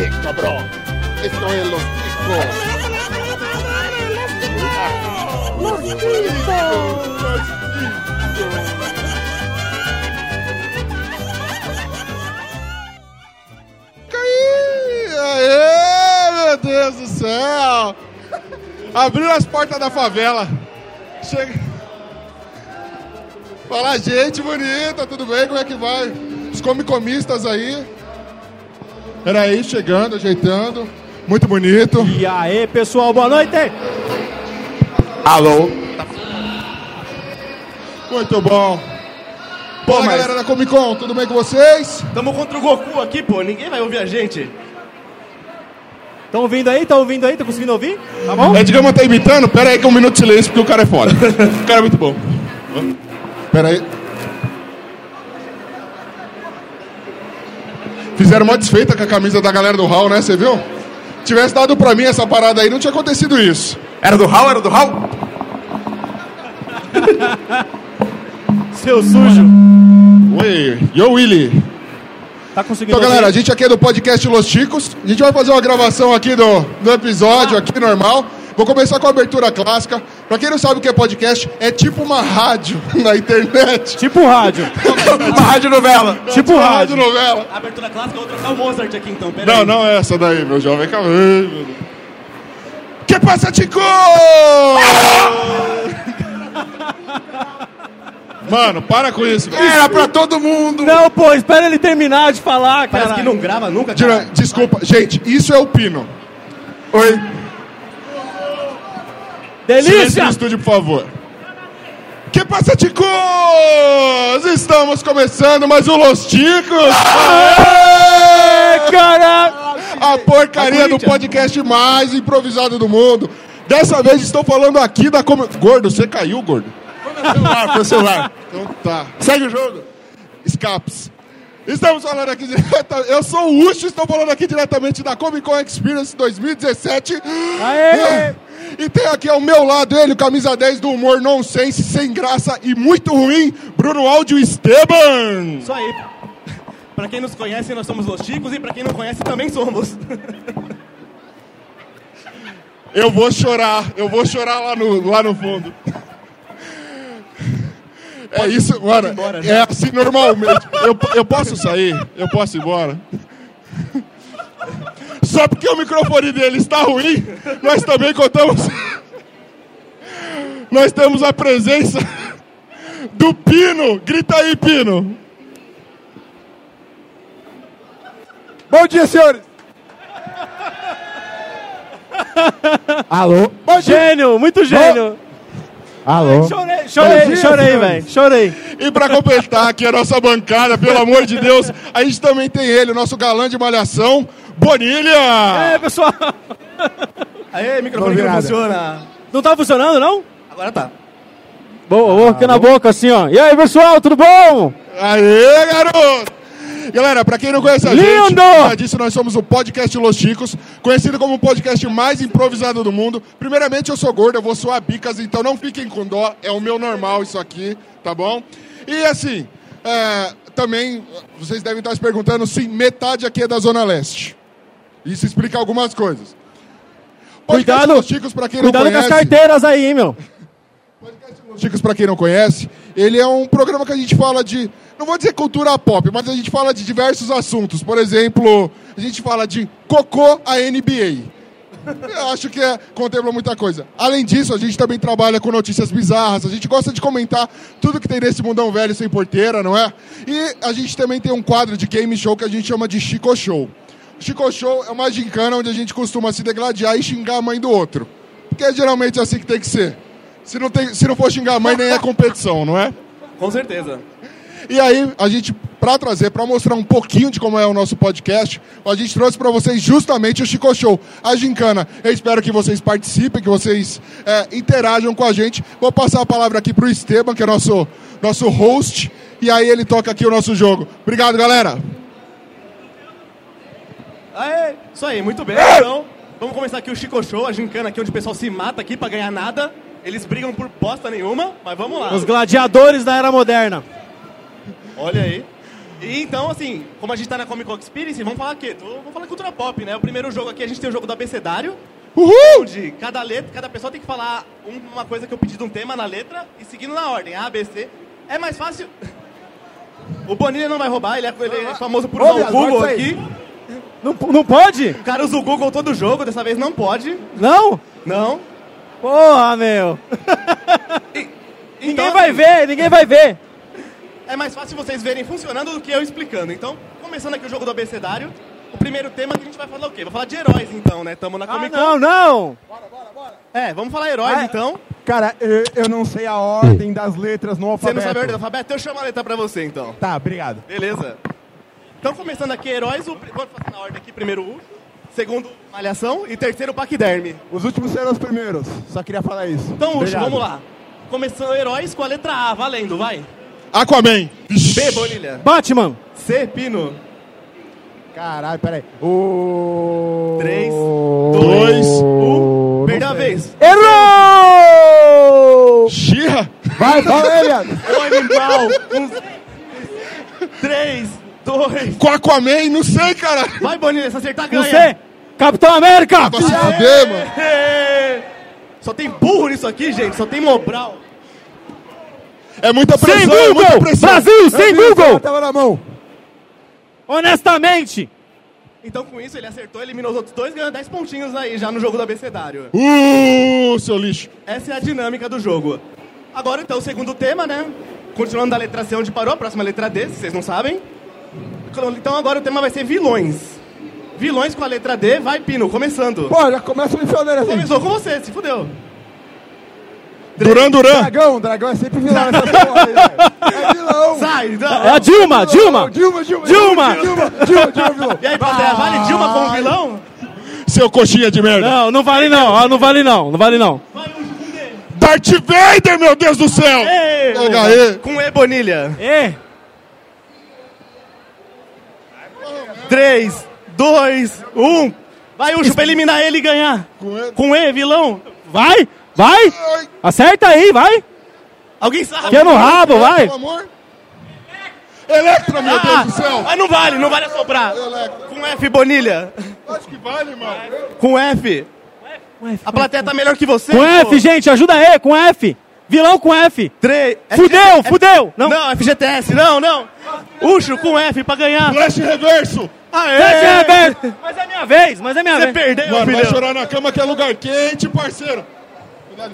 Eh, cabrón. Esto es los ticos. Los ticos. Aê, meu Deus do céu! Abriu as portas da favela. Chega. Fala, gente bonita, tudo bem? Como é que vai? Os comicomistas aí. Peraí, chegando, ajeitando. Muito bonito. E aí, pessoal, boa noite! Alô? Muito bom. Pô, Fala, mas- galera da Comic Con, tudo bem com vocês? Tamo contra o Goku aqui, pô. Ninguém vai ouvir a gente. Estão ouvindo aí? Estão ouvindo aí? Estão conseguindo ouvir? Tá bom? É, digamos, tá imitando? Pera aí que é um minuto de silêncio, porque o cara é foda. o cara é muito bom. Pera aí. Fizeram uma desfeita com a camisa da galera do Hall, né? Você viu? Tivesse dado pra mim essa parada aí, não tinha acontecido isso. Era do Hall? Era do Hall? Seu sujo. Oi, yo Willy. Tá conseguindo Então, galera, a ouvir? gente aqui é do podcast Los Chicos. A gente vai fazer uma gravação aqui do, do episódio, aqui normal. Vou começar com a abertura clássica. Pra quem não sabe o que é podcast, é tipo uma rádio na internet. Tipo rádio. Uma rádio novela. tipo Uma rádio. novela. Abertura clássica, eu vou trocar o Mozart aqui então. Pera Não, aí. não é essa daí, meu jovem. Calma aí. Que passa, Tico? Mano, para com isso. velho. Era pra todo mundo. Não, pô, espera ele terminar de falar, cara. Parece que não grava nunca, cara. Desculpa, gente, isso é o Pino. Oi. Silêncio Delícia! no estúdio, por favor. Que passa, Ticos? Estamos começando mais um Los Ticos. Cara! A porcaria do podcast mais improvisado do mundo. Dessa vez estou falando aqui da... Com... Gordo, você caiu, gordo? Foi meu celular, foi o celular. Então tá. Segue o jogo. Escapes. Estamos falando aqui direta... Eu sou o Ucho, estou falando aqui diretamente da Comic Con Experience 2017. Aê! E tem aqui ao meu lado ele, camisa 10 do humor nonsense, sem graça e muito ruim, Bruno Áudio Esteban. Isso aí. Pra quem nos conhece, nós somos Los Chicos e pra quem não conhece, também somos. Eu vou chorar, eu vou chorar lá no, lá no fundo. É isso, mano. embora, né? é assim normalmente. Eu, eu posso sair? Eu posso ir embora? Só porque o microfone dele está ruim, nós também contamos. Nós temos a presença do Pino. Grita aí, Pino. Bom dia, senhores. Alô? Bom dia. Gênio, muito gênio. Alô? Chorei, chorei, chorei, velho. Chorei. E pra completar aqui a nossa bancada, pelo amor de Deus, a gente também tem ele, o nosso galã de malhação, Bonilha! É, pessoal. Aê, microfone Não que não funciona. Não tá funcionando, não? Agora tá. Boa, boa, aqui na boca, assim, ó. E aí, pessoal, tudo bom? Aê, garoto! Galera, pra quem não conhece a gente, Lindo! já disse, nós somos o Podcast Los Chicos, conhecido como o podcast mais improvisado do mundo. Primeiramente, eu sou gordo, eu vou suar bicas, então não fiquem com dó, é o meu normal isso aqui, tá bom? E assim, é, também, vocês devem estar se perguntando se metade aqui é da Zona Leste. Isso explica algumas coisas. Podcast Cuidado, Los Chicos, pra quem Cuidado não com as conhece... carteiras aí, hein, meu. Chicos, pra quem não conhece, ele é um programa que a gente fala de, não vou dizer cultura pop, mas a gente fala de diversos assuntos. Por exemplo, a gente fala de cocô a NBA. Eu acho que é, contempla muita coisa. Além disso, a gente também trabalha com notícias bizarras, a gente gosta de comentar tudo que tem nesse mundão velho sem porteira, não é? E a gente também tem um quadro de game show que a gente chama de Chico Show. Chico Show é uma gincana onde a gente costuma se degladiar e xingar a mãe do outro. Porque é geralmente assim que tem que ser. Se não, tem, se não for xingar a mãe, nem é competição, não é? Com certeza. E aí, a gente, pra trazer, pra mostrar um pouquinho de como é o nosso podcast, a gente trouxe pra vocês justamente o Chico Show, a gincana. Eu espero que vocês participem, que vocês é, interajam com a gente. Vou passar a palavra aqui pro Esteban, que é nosso, nosso host, e aí ele toca aqui o nosso jogo. Obrigado, galera! Aê, isso aí, muito bem. Então, vamos começar aqui o Chico Show, a gincana aqui onde o pessoal se mata aqui pra ganhar nada. Eles brigam por bosta nenhuma, mas vamos lá. Os gladiadores da era moderna. Olha aí. E então, assim, como a gente tá na Comic Con Experience, vamos falar o quê? Vamos falar cultura pop, né? O primeiro jogo aqui, a gente tem o jogo do abecedário, Uhul! onde cada letra, cada pessoa tem que falar um- uma coisa que eu pedi de um tema na letra e seguindo na ordem, A, B, C. É mais fácil... O Bonilha não vai roubar, ele é, ele é famoso por usar o Google aqui. Não, não pode? O cara usa o Google todo jogo, dessa vez não pode. Não? Não. Porra, meu. Então, Ninguém vai ver, ninguém vai ver. É mais fácil vocês verem funcionando do que eu explicando. Então, começando aqui o jogo do abecedário, o primeiro tema que a gente vai falar o quê? Vou falar de heróis então, né? Tamo na Ah, Comic Con. não, não. É, vamos falar heróis Ah, é. então. Cara, eu, eu não sei a ordem das letras no Você alfabeto. não sabe a ordem do alfabeto? Eu chamo a letra pra você então. Tá, obrigado. Beleza. Então, começando aqui, heróis, o, vamos fazer na ordem aqui, primeiro o segundo, malhação e terceiro, paquiderme. Os últimos serão os primeiros. Só queria falar isso. Então, Obrigado. vamos lá. Começando heróis com a letra A, valendo, vai. Aquaman. B, Bonilha. Batman. C, Pino. Caralho, peraí. O... Três, dois, Um, não perdeu a vez. Errou! Xirra. Vai, fala aí, viado. O animal. Um... Três, dois. Com Aquaman, não sei, cara. Vai, Bonilha, se acertar, Não ganha. sei. Capitão América. Pra se fuder, mano. Só tem burro nisso aqui, gente. Só tem Mobral. É muita pressão, Sem é muita Google. pressão. Brasil, sem Google. Tava na mão. Honestamente. Então, com isso, ele acertou, eliminou os outros dois, ganhou 10 pontinhos aí já no jogo do abecedário. Uh, seu lixo. Essa é a dinâmica do jogo. Agora, então, o segundo tema, né? Continuando da letra C onde parou, a próxima letra D, se vocês não sabem. Então, agora o tema vai ser vilões. Vilões com a letra D, vai, Pino, começando. Pô, já começa me fodendo assim. Começou com você, se fudeu. Duran Duran. Dragão, dragão é sempre vilão nessa porra aí, velho. É vilão. Sai! não. É a Dilma, Dilma. Dilma, Dilma. Dilma. Dilma, Dilma, Dilma, vilão. E aí, plateia, vale Dilma como vilão? Seu coxinha de merda. Não, não vale não. Ó, não vale não. Não vale não. Vai, Ucho, com D. Darth Vader, meu Deus do céu. Ei! HE. Com E, Bonilha. E. 3, 2, 1. Vai, Ucho, pra eliminar ele e ganhar. Com E. Com E, vilão. Vai, vai. Ai, Acerta aí, vai. Alguém sabe? Que é no rabo, vai. Pelo amor. Electra, meu Deus do céu. Mas não vale, não vale assoprar. Electra. Com F, Bonilha. Acho que vale, mano. Com F. A plateia tá melhor que você. Com pô. F, gente, ajuda aí, com F. Vilão com F. 3. Fudeu, fudeu. Não. Não, FGTS, não, não. Ucho com F pra ganhar. Flash reverso. Aê! Aberto. Mas é minha vez, mas é minha Você vez. perdeu, Mano, vai chorar na cama que é lugar quente, parceiro.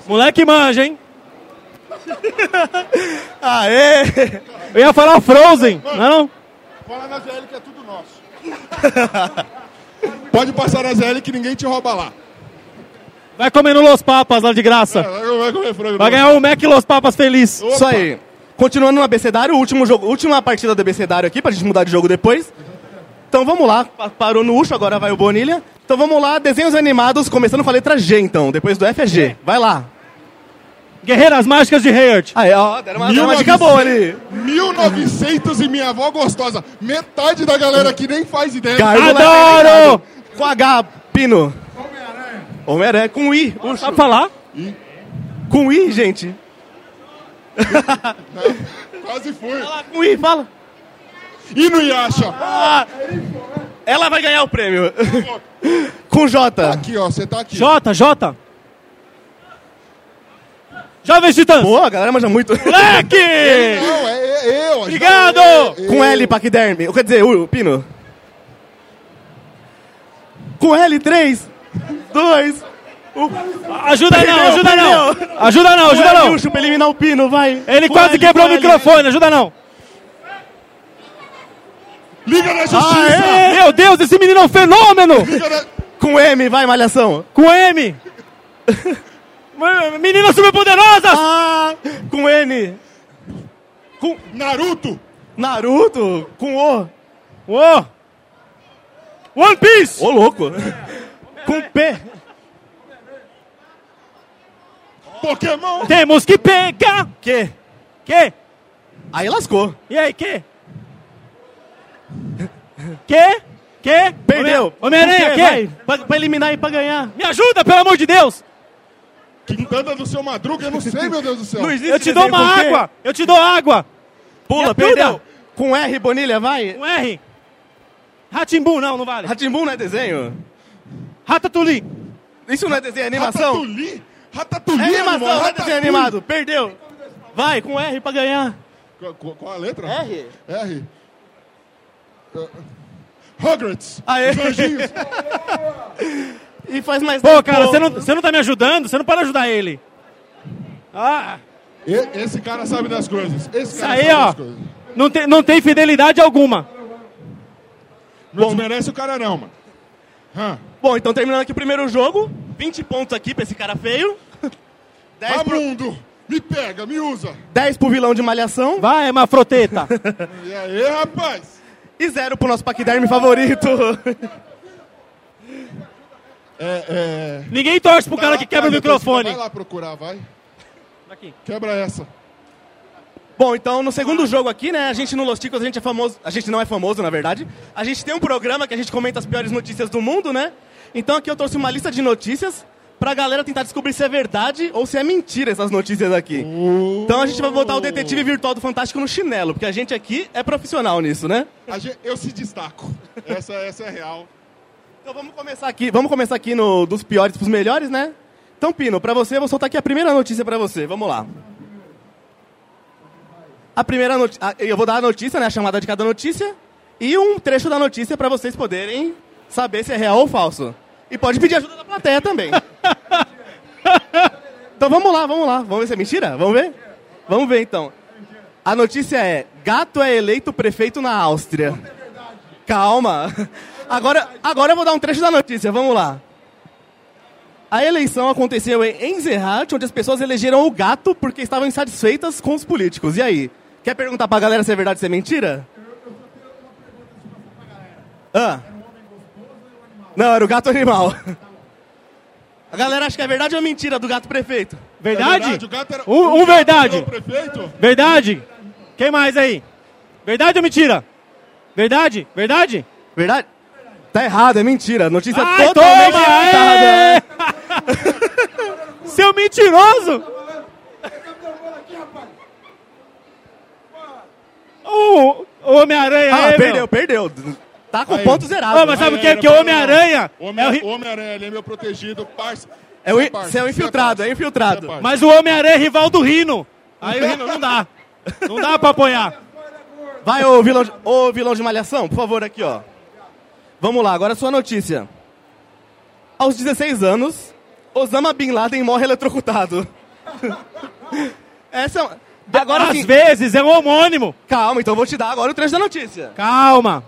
Moleque manja, hein? Aê! Eu ia falar Frozen, não? Fala na ZL que é tudo nosso. Pode passar na ZL que ninguém te rouba lá. Vai comendo Los Papas lá de graça. Vai, vai comer frango. Vai ganhar o Mac Los Papas feliz. Opa. Isso aí. Continuando no abecedário, último jogo, última partida do abecedário aqui, pra gente mudar de jogo depois. Então vamos lá, Pa- parou no Ucho, agora vai o Bonilha. Então vamos lá, desenhos animados, começando com a letra G então, depois do F é G. Vai lá. Guerreiras Mágicas de Hayard. Aí, ó, deram uma, deram uma dica boa ali. 1900 e minha avó gostosa. Metade da galera aqui nem faz ideia. Gárgula Adoro! Com H, Pino. Homem-Aranha. Com I, Ucho. Sabe falar? Com I, gente. Quase fui. Fala com I, fala. E no Yasha? Ah, ela vai ganhar o prêmio. com J. Aqui, ó. Você tá aqui. Jota, Jota. Jovens Titãs. Pô, a galera manja muito. Moleque! Não, é, é eu. Obrigado! É, é, Com L, Paquiderme. Quer dizer, o Pino. Com L, 3, 2, Ajuda não, ajuda não. Ajuda não, ajuda não. Pra eliminar o Pino, vai. Ele Com quase L, quebrou o microfone, ajuda não. Liga na justiça. Aê! Meu Deus, esse menino é um fenômeno! Na... Com M, vai, Malhação. Com M. Meninas superpoderosas! Ah, com N. Com Naruto. Naruto. Com O. Ô! One Piece! Ô, louco. Com P. Pokémon. Temos que pegar! Que? Que? Aí lascou. E aí, que? Que? Que? Perdeu. Homem-Aranha, Com que? Vai, Pra, pra eliminar e pra ganhar. Me ajuda, pelo amor de Deus! Quintana do seu Madruga, eu não sei, meu Deus do céu. Existe Eu te dou uma com água! Eu te dou água! Pula, perdeu. Com R, Bonilha, vai. Um R. Ratimbum, não, não vale. Ratimbum não é desenho? Ratatouille. Isso não é desenho, é animação? Ratatouille? Ratatouille, É animação, não é desenho animado. Perdeu. Vai, com R pra ganhar. Qual, qual- qual a letra? R. R. Uh, Rugrats. Aê. Os anjinhos. E faz mais Pô, cara, você não, você não tá me ajudando? Você não pode ajudar ele. Ah, E- Esse cara sabe das coisas. Esse isso cara aí, sabe ó. das coisas. Não tem, não tem fidelidade alguma. Não desmerece o cara não, mano. Hã. Bom, então terminando aqui o primeiro jogo. 20 pontos aqui pra esse cara feio. 10 pro, Ramundo, me pega, me usa. 10 pro vilão de malhação. Vai, Mafroteta. E aí, rapaz? E 0 pro nosso paquiderme favorito. É, é... Ninguém torce pro cara Vai que lá quebra o atrás, depois, microfone. Vai lá procurar, vai. Aqui. Quebra essa. Bom, então no segundo jogo aqui, né, a gente no Los Ticos, a gente é famoso, a gente não é famoso, na verdade. A gente tem um programa que a gente comenta as piores notícias do mundo, né? Então aqui eu trouxe uma lista de notícias pra galera tentar descobrir se é verdade ou se é mentira essas notícias aqui. Então a gente vai botar o detetive virtual do Fantástico no chinelo, porque a gente aqui é profissional nisso, né? Gente- eu se destaco. Essa, essa é real. Então vamos começar aqui, vamos começar aqui no dos piores pros melhores, né? Então, Pino, pra você, eu vou soltar aqui a primeira notícia pra você. Vamos lá. A primeira notícia, eu vou dar a notícia, né, a chamada de cada notícia e um trecho da notícia pra vocês poderem saber se é real ou falso. E pode pedir ajuda da plateia também. então vamos lá, vamos lá. Vamos ver se é mentira? Vamos ver? Vamos ver então. A notícia é: gato é eleito prefeito na Áustria. Calma. Agora, agora eu vou dar um trecho da notícia, vamos lá. A eleição aconteceu em Enzerhat, onde as pessoas elegeram o gato porque estavam insatisfeitas com os políticos. E aí? Quer perguntar pra galera se é verdade ou se é mentira? Ah. Não, era o gato animal. A galera acha que é verdade ou mentira do gato prefeito? Verdade? É O gato era... Um- o um gato verdade. era o prefeito? Verdade? Quem mais aí? Verdade ou mentira? Verdade? Verdade? Verdade? Tá errado, é mentira. Notícia Ai, totalmente toma! errada. aê! Seu mentiroso! O, o Homem-Aranha Ah, aí, perdeu, meu. perdeu. Tá com Aí. ponto zerado. Ô, mas sabe o que? Aí, Que o Homem-Aranha Homem- é o Homem-Aranha, ele é meu protegido, parça. É o Você você é o você infiltrado, é infiltrado. Mas o Homem-Aranha é rival do Rino. Aí o Rino não dá. Não dá pra apoiar. Vai, ô vilão, de, ô vilão de malhação, por favor, aqui, ó. Vamos lá, agora a sua notícia. Aos 16 anos, Osama Bin Laden morre eletrocutado. Essa é uma... Agora Às sim, vezes é um homônimo. calma, então eu vou te dar agora o trecho da notícia. Calma.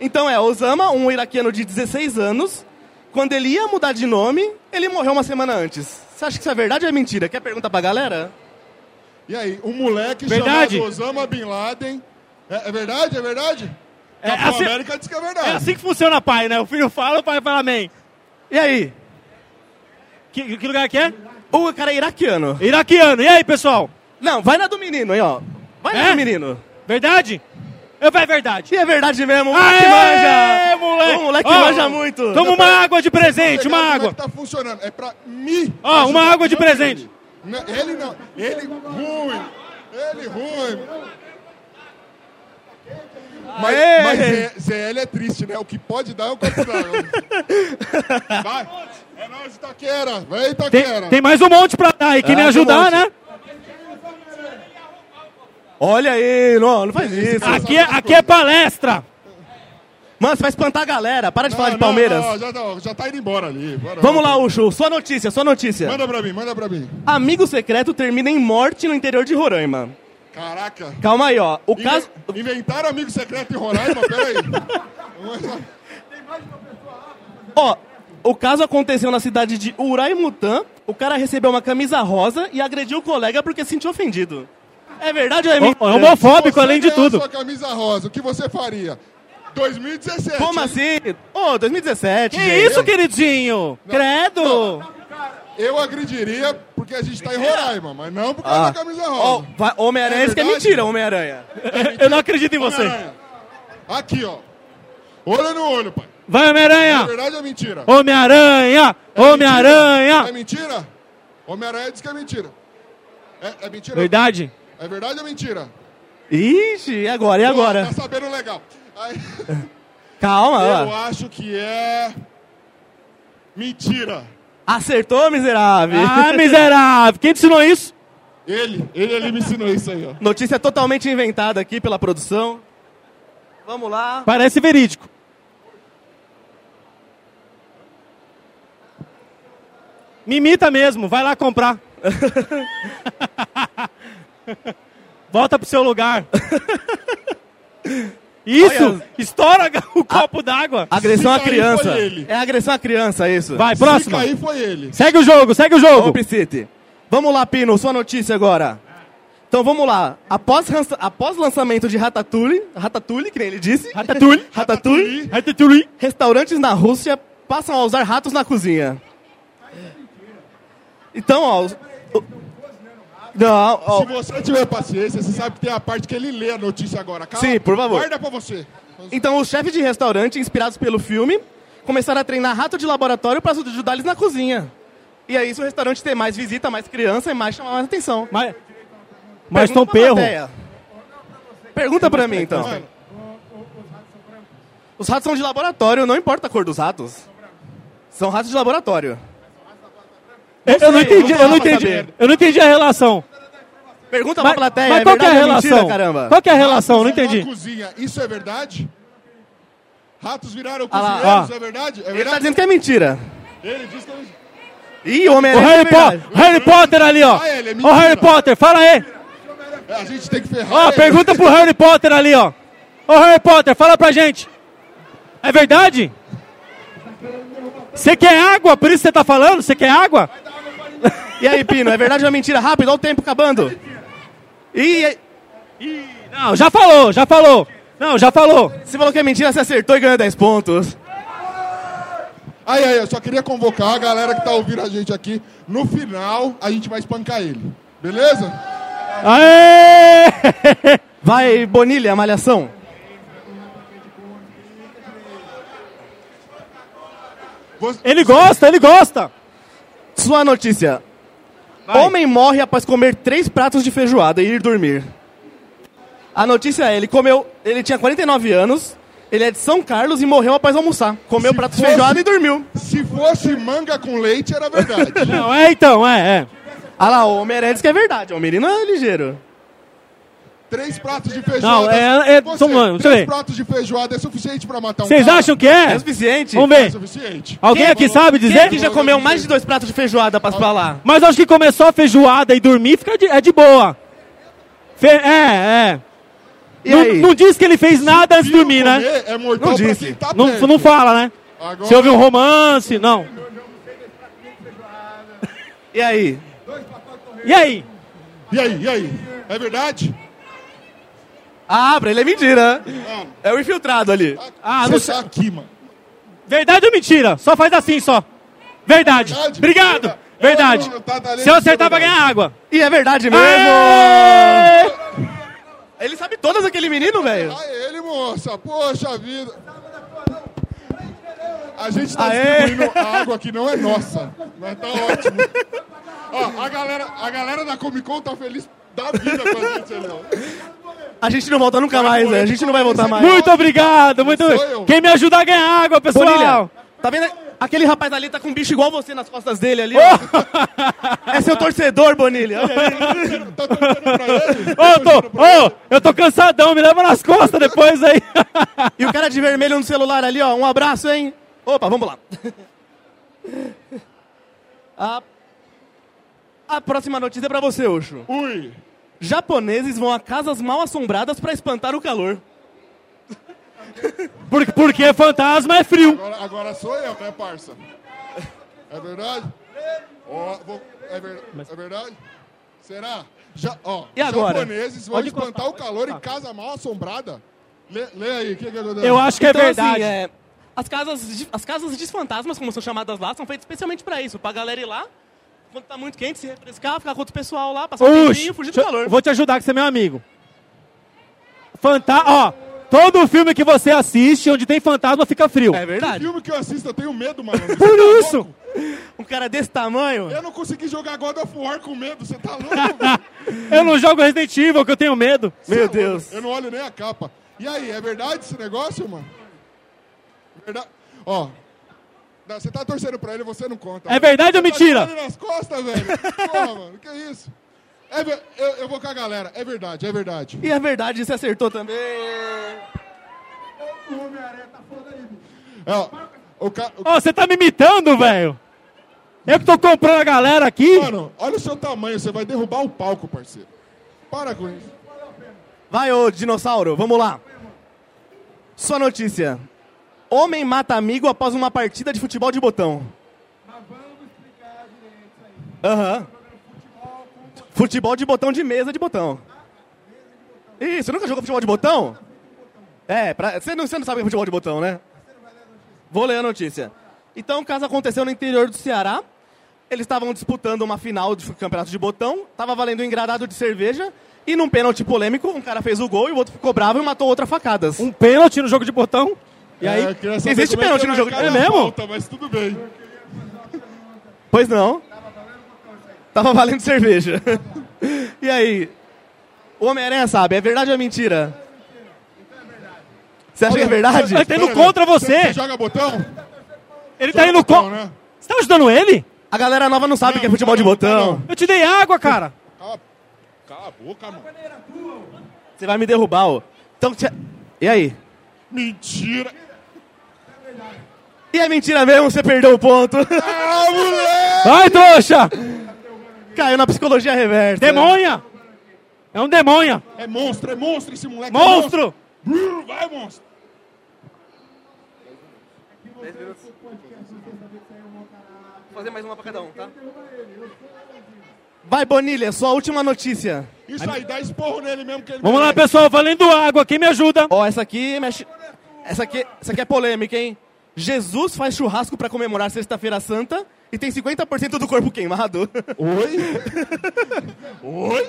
Então é, Osama, um iraquiano de 16 anos, quando ele ia mudar de nome, ele morreu uma semana antes. Você acha que isso é verdade ou é mentira? Quer perguntar pra galera? E aí, um moleque Verdade. chamado Osama Bin Laden. É, é verdade? É verdade? É Capitão assim- América diz que é verdade. É assim que funciona, pai, né? O filho fala, o pai fala amém. E aí? Que, que lugar que é? O cara é iraquiano. Iraquiano. E aí, pessoal? Não, vai na do menino aí, ó. Vai na É? do menino. Verdade? Eu vai verdade. E é verdade mesmo, moleque Aê, manja. moleque. O moleque Ó, manja muito. Toma uma água de presente, uma água. É que tá funcionando. É pra me. Ó, uma ajudar, água de presente. Ele. Não, ele não. Ele ruim. Ele ruim. Mas, Aê. mas ZL é triste, né? O que pode dar é o d'água. Vai. É nóis, Itaquera. Vai, Tem, Itaquera. tem mais um monte pra dar. E quem É, me tem um ajudar, monte. né? Olha aí, não, não faz isso. Aqui é, aqui é palestra. Mano, você vai espantar a galera. Para de Não, falar de não, Palmeiras. não, já, não, já tá indo embora ali. Bora, Vamos lá, Ucho. Sua notícia, sua notícia. Manda pra mim, manda pra mim. Amigo secreto termina em morte no interior de Roraima. Caraca. Calma aí, ó. O Inve- caso... Inventaram amigo secreto em Roraima? Peraí. Ó, o caso aconteceu na cidade de Uraimutã. O cara recebeu uma camisa rosa e agrediu o colega porque se sentiu ofendido. É verdade ou é mentira? É homofóbico, Você além de tudo. sua camisa rosa, o que você faria? 2017. Como hein? assim? Ô, 2017, Que gente. isso, queridinho? Credo. Eu agrediria porque a gente tá em Roraima, mas não por causa Ah. da camisa rosa. vai- Homem-Aranha É isso que é mentira, Homem-Aranha. Eu não acredito em você. Aqui, ó. Olho no olho, pai. Vai, É Homem-Aranha. verdade ou é mentira? Homem-Aranha. É Homem-Aranha. mentira? Homem-Aranha diz que é mentira. É, é mentira? Verdade. É verdade ou mentira? Ixi, e agora? E agora? Tá sabendo legal. Aí, Calma, eu ó. acho que é. Mentira. Acertou, miserável. Ah, miserável. Quem te ensinou isso? Ele, ele, ele me ensinou isso aí, ó. Notícia totalmente inventada aqui pela produção. Vamos lá. Parece verídico. Me imita mesmo, vai lá comprar. Volta pro seu lugar. Isso! Olha. Estoura o copo d'água. Agressão à criança. É agressão à criança, isso. Vai, Se próximo. cair, foi ele. Segue o jogo, segue o jogo. Vamos, City. Vamos lá, Pino, sua notícia agora. Então vamos lá. Após, após lançamento de Ratatouille, Ratatouille, que nem ele disse. Ratatouille. Ratatouille. Ratatouille. Restaurantes na Rússia passam a usar ratos na cozinha. Então, ó. o- Não, ó. Se você tiver paciência, você sabe que tem a parte que ele lê a notícia agora. Cala, Sim, por favor. Guarda pra você. Então, os chefes de restaurante, inspirados pelo filme, começaram a treinar rato de laboratório para ajudar eles na cozinha. E aí, se o restaurante ter mais visita, mais criança, e mais chamar mais atenção. Mas, mas pra Perro. Pergunta pra mim, então. Os ratos são de laboratório, não importa a cor dos ratos. São ratos de laboratório. Eu, eu não entendi, eu não entendi. Eu não entendi a relação. Pergunta Mas, pra plateia, mas é qual que é a verdade relação? mentira, caramba? Qual que é a relação? Não entendi. Cozinha, isso é verdade? Ratos viraram Ah cozinheiros, ó. é verdade? É Ele tá verdade? dizendo que é mentira. Ele disse que é Ih, o O Homem-Aranha Harry, é verdade. Po- Harry Potter ali, ó. Ah, ele é Ó, mentira. Harry Potter, fala aí. É, A gente tem que ferrar Ó, ele. pergunta pro Harry Potter ali, ó. Ô, Harry Potter, fala pra gente. É verdade? Você quer água? Por isso você tá falando? Você quer água? E aí, Pino, é verdade ou é mentira? Rápido, olha o tempo acabando. Ih, Não, já falou, já falou. Não, já falou. você falou que é mentira, você acertou e ganhou 10 pontos. Aí, aí, eu só queria convocar a galera que tá ouvindo a gente aqui. No final, a gente vai espancar ele. Beleza? Aê! Vai, Bonilha, malhação. Você- Ele gosta, ele gosta. Sua notícia. Vai. Homem morre após comer três pratos de feijoada e ir dormir. A notícia é, ele comeu, ele tinha 49 anos, ele é de São Carlos e morreu após almoçar. Comeu Se prato de fosse- feijoada e dormiu. Se fosse manga com leite, era verdade. Não, é então, é, é. Ah lá, o diz que é verdade, o menino é ligeiro. Três pratos de feijoada. Não, é- é- Você, eu três ver. pratos de feijoada é suficiente pra matar um Vocês acham que É é? suficiente? Vamos É ver. suficiente. Alguém Quem aqui falou? sabe Quem dizer? aqui já comeu mais de dois pratos de feijoada pra falar? Mas eu acho que começou a feijoada e dormir fica de- é de boa. Fe- é, é. E Não, aí? não diz que ele fez nada antes de dormir, né? É Não pra disse. tá Não, não fala, né? Agora, Se houve um romance, não. E aí? E aí? E aí, e aí? É verdade? Ah, pra ele é mentira. É o infiltrado ali. Ah, Você não tá sei. aqui, mano. Verdade ou mentira? Só faz assim, só. Verdade. Verdade. Obrigado. Verdade. Eu- tá- tá Se eu acertar, vai verdade. ganhar água. E é verdade mesmo. Aê! Ele sabe todas aquele menino, velho. Ah, ele, moça. Poxa vida. A gente tá Aê. distribuindo a água que não é nossa. Mas tá ótimo. Ó, a galera, a galera da Comic Con tá feliz da vida com a gente ali, ó. A gente não volta nunca mais, velho. A gente não vai voltar mais. Muito obrigado. Muito... Quem me ajudar a ganhar água, pessoal. Bonilha, tá vendo? Aquele rapaz ali tá com um bicho igual você nas costas dele ali. ó. É seu torcedor, Bonilha. Tá? Ô, eu tô, ô, eu tô cansadão, me leva nas costas depois aí. E o cara de vermelho no celular ali, ó. Um abraço, hein? Opa, vamos lá. A, a próxima notícia é pra você, Oxo. Ui. Japoneses vão a casas mal assombradas pra espantar o calor. Porque, porque fantasma é frio. Agora, agora sou eu, né, parça? É verdade? Ó, vou- é, ver- é verdade? Será? Já, ó, E agora? japoneses vão Pode espantar encostar, o calor em casa mal assombrada. Lê, lê aí, o que, que acontece? Eu acho que é Então, verdade. assim, é, as, casas, as casas de fantasmas, como são chamadas lá, são feitas especialmente pra isso. Pra galera ir lá, quando tá muito quente, se refrescar, ficar com outro pessoal lá, passar um tempinho, fugir do calor. Vou te ajudar, que você é meu amigo. Fanta ó, todo filme que você assiste, onde tem fantasma, fica frio. É verdade. Filme que eu assisto, eu tenho medo, mano. Você Por tá isso. louco? Um cara desse tamanho. Eu não consegui jogar God of War com medo, você tá louco? velho? Eu não jogo Resident Evil, que eu tenho medo. Meu Deus. Eu não olho nem a capa. E aí, é verdade esse negócio, mano? Verdade. Ó, não, você tá torcendo pra ele, você não conta. É mano. verdade ou Você mentira? Tá tirando nas costas, velho. Porra, mano, que isso? É eu, eu vou com a galera. É verdade, é verdade. E é verdade, você acertou também. É, ó, o ca... o- Ó, você tá me imitando, velho. Eu que tô comprando a galera aqui. Mano, olha o seu tamanho, você vai derrubar o palco, parceiro. Para com isso. Vai, ô dinossauro, vamos lá. Sua notícia. Homem mata amigo após uma partida de futebol de botão. Aham. Futebol de botão de mesa de botão. Isso, nunca jogou futebol de botão? É, pra, você, não, você não sabe o que é futebol de botão, né? Vou ler a notícia. Então, o caso aconteceu no interior do Ceará. Eles estavam disputando uma final de campeonato de botão. Tava valendo um engradado de cerveja. E num pênalti polêmico, um cara fez o gol e o outro ficou bravo e matou outra facadas. Um pênalti no jogo de botão. E aí? É, existe é pênalti no jogo- é mesmo? falta, mas tudo bem. Pois não. Tava valendo cerveja. e aí? O Homem-Aranha sabe, é verdade ou é mentira? Você acha que é verdade? Ele tá indo contra você. Você joga botão? Ele tá indo contra. né? Você tá ajudando ele? A galera nova não sabe o que é futebol de botão. não. Eu te dei água, cara. Cala, cala a boca, mano. Você vai me derrubar, ó. Então, e aí? Mentira. E é mentira mesmo, você perdeu o ponto. Ah, moleque! Vai, trouxa. Caiu na psicologia reversa. Demônia. É um demônia. É monstro, é monstro esse moleque. é Monstro. Vai, monstro. Vou fazer mais uma pra cada um, tá? Vai, Bonilha, sua última notícia. Isso aí, dá esporro nele mesmo que ele Vamos lá, pessoal. Valendo água. Quem me ajuda? Ó, essa aqui mexe... Essa aqui, essa aqui é polêmica, hein? Jesus faz churrasco pra comemorar Sexta-feira Santa e tem 50% do corpo queimado. Oi? Oi?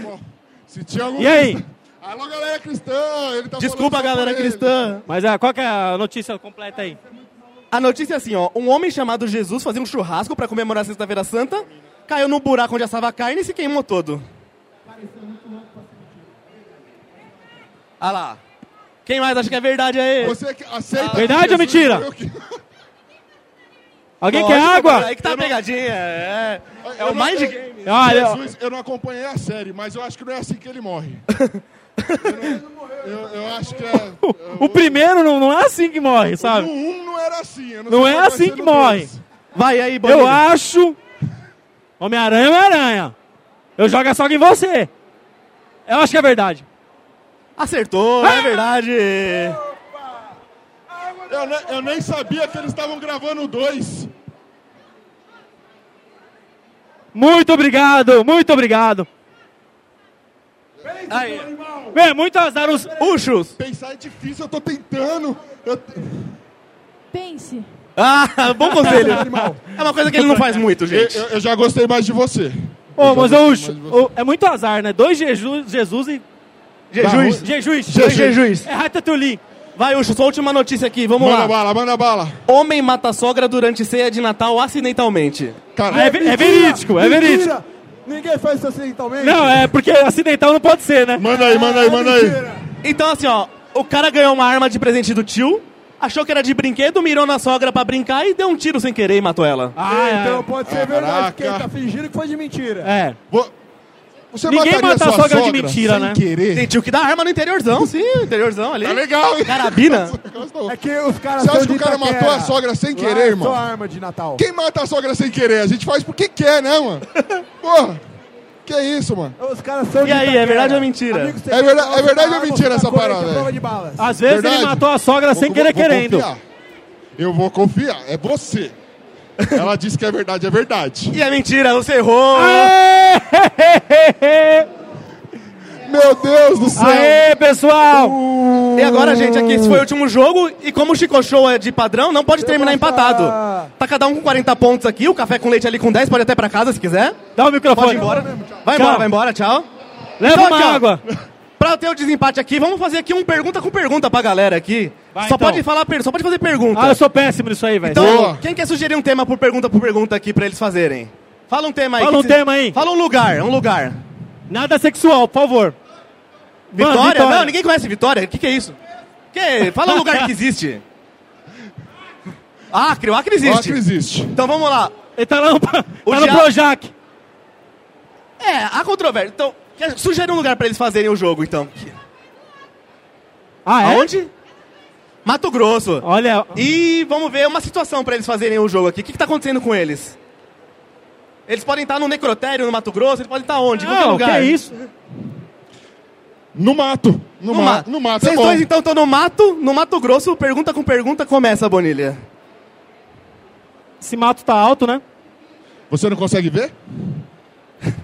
Bom, se tinha algum... E aí? Alô, galera cristã. Ele tá Desculpa, galera cristã. Mas é, qual que é a notícia completa aí? A notícia é assim, ó. Um homem chamado Jesus fazia um churrasco pra comemorar Sexta-feira Santa, caiu no buraco onde assava a carne e se queimou todo. Ah lá. Quem mais acha que é verdade aí? Você que aceita... Verdade ou mentira? o Alguém Lógico, quer água? Aí que tá a pegadinha. É, é o não- mind eu- game. Olha, ó, Jesus, eu não acompanhei a série, mas eu acho que não é assim que ele morre. eu, não- eu- eu acho que é... o primeiro não, não é assim que morre, No sabe? 1 não era assim. eu Não sei é assim que morre. dois. Vai aí, Bonilha. Eu acho. Homem-Aranha é Homem-Aranha. Eu jogo a soga em você. Eu acho que é verdade. Acertou, é verdade. Eu, ne- eu nem sabia que eles estavam gravando dois. Muito obrigado, muito obrigado. Aí. Muito azar os. Uxos. Pensar é difícil, eu tô tentando. Eu- Pense. Ah, bom conselho. É uma coisa que ele não faz muito, gente. eu- eu já gostei mais de você. Ô, mas mais de você. ô, é muito azar, né? Dois Jesus, Jesus e. Jesus. Jesus. Jesus. Jesus. É Ratatouille. Vai, Uxo, sua última notícia aqui, vamos Manda lá. bala, manda bala. Homem mata sogra durante ceia de Natal acidentalmente. Cara, É, ve- é verídico, é verídico. Mentira! Ninguém faz isso acidentalmente. Não, é porque acidental não pode ser, né? manda aí, manda aí, manda aí. Então, assim, ó, o cara ganhou uma arma de presente do tio, achou que era de brinquedo, mirou na sogra pra brincar e deu um tiro sem querer e matou ela. Ah, é. Então pode ser Ah, verdade, caraca. porque ele tá fingindo que foi de mentira. É. Vou- Você Ninguém mataria mata a sua sogra de mentira, sem né? querer? Tem tio que dá arma no interiorzão, sim, interiorzão ali. Tá legal, hein? Carabina. É que os caras Você acha que o cara matou a sogra sem Lá querer, é irmão? Só arma de Natal. Quem mata a sogra sem querer? A gente faz porque quer, né, mano? Porra, que isso, mano? Os caras são E de aí, é verdade ou mentira? Amigo É verdade- é verdade ou arma, mentira essa parada, prova velho? de balas. Às vezes Verdade? ele matou a sogra sem Vou- querer vou querendo. confiar. Eu vou confiar, é você. Ela disse que é verdade, é verdade. E é mentira, você errou. Meu Deus do céu! Aê, pessoal! E agora, gente, aqui esse foi o último jogo. E como o Chico Show é de padrão, não pode terminar empatado. Tá cada um com 40 pontos aqui. O café com leite ali com 10, pode até pra casa se quiser. Dá o microfone. Pode ir embora. Vai Tchau. embora, vai embora, tchau. Leva Então, uma aqui, ó. água. Pra ter o desempate aqui, vamos fazer aqui um pergunta com pergunta pra galera aqui. Vai, só, então. pode falar, per- só pode fazer pergunta. Ah, eu sou péssimo nisso aí, velho. Então, Boa. quem quer sugerir um tema por pergunta por pergunta aqui pra eles fazerem? Fala um tema aí. Fala que um cê- tema aí. Fala um lugar, um lugar. Nada sexual, por favor. Mano, Vitória? Não, ninguém conhece Vitória. O que, que é isso? Que? Fala um lugar que existe. Acre, o Acre existe. que existe. Então vamos lá. Ele tá lá no, tá O no dia- Projac. É, há controvérsia. Então, quer- sugere um lugar pra eles fazerem o jogo, então. Ah, é? Aonde? Mato Grosso. Olha, E vamos ver uma situação pra eles fazerem o jogo aqui. O que, que tá acontecendo com eles? Eles podem estar no necrotério, no Mato Grosso, eles podem estar onde? Em qualquer não, lugar. que é isso? No mato. No, No ma mato. no mato Vocês é bom. dois então estão no mato, no Mato Grosso, pergunta com pergunta começa, Bonilha. Esse mato tá alto, né? Você não consegue ver?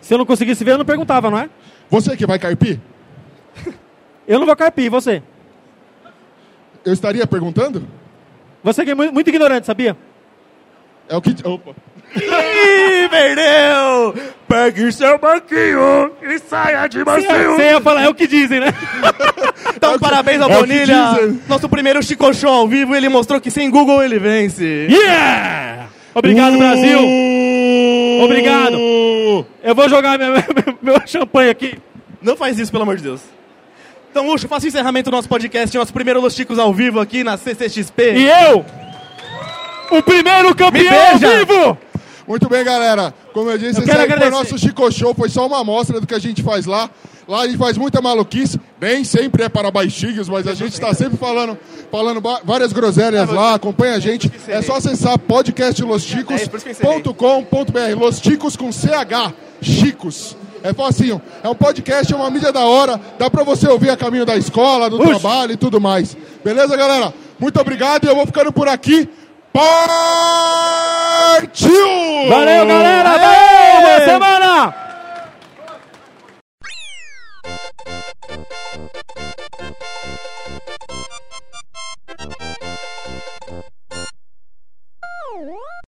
Se eu não conseguisse ver, eu não perguntava, não é? Você que vai carpir? Eu não vou carpir, e você? Eu estaria perguntando? Você que é muito, muito ignorante, sabia? É o que... Opa. Ih, perdeu! Pegue seu banquinho e saia de Você ia falar, é o que dizem, né? Então, parabéns ao é Bonilha. Nosso primeiro Chico Show ao vivo, ele mostrou que sem Google ele vence. Yeah! Obrigado, Brasil. Obrigado. Eu vou jogar meu, meu, meu champanhe aqui. Não faz isso, pelo amor de Deus. Então, Ucho, faça o encerramento do nosso podcast, nosso primeiro Los Chicos ao vivo aqui na CCXP. E eu, o primeiro campeão ao vivo! Muito bem, galera. Como eu disse, Eu esse foi o nosso Chico Show. Foi só uma amostra do que a gente faz lá. Lá a gente faz muita maluquice. Nem sempre é para baixinhos, mas a gente está sempre falando, falando várias groselhas lá. Acompanha a gente. É só acessar É, podcastlosticos.com.br. Los Chicos com CH. Chicos. É facinho. Assim, é um podcast, é uma mídia da hora. Dá pra você ouvir a caminho da escola, do trabalho e tudo mais. Beleza, galera? Muito obrigado e eu vou ficando por aqui. Partiu! Valeu, galera! Valeu! Boa semana! What?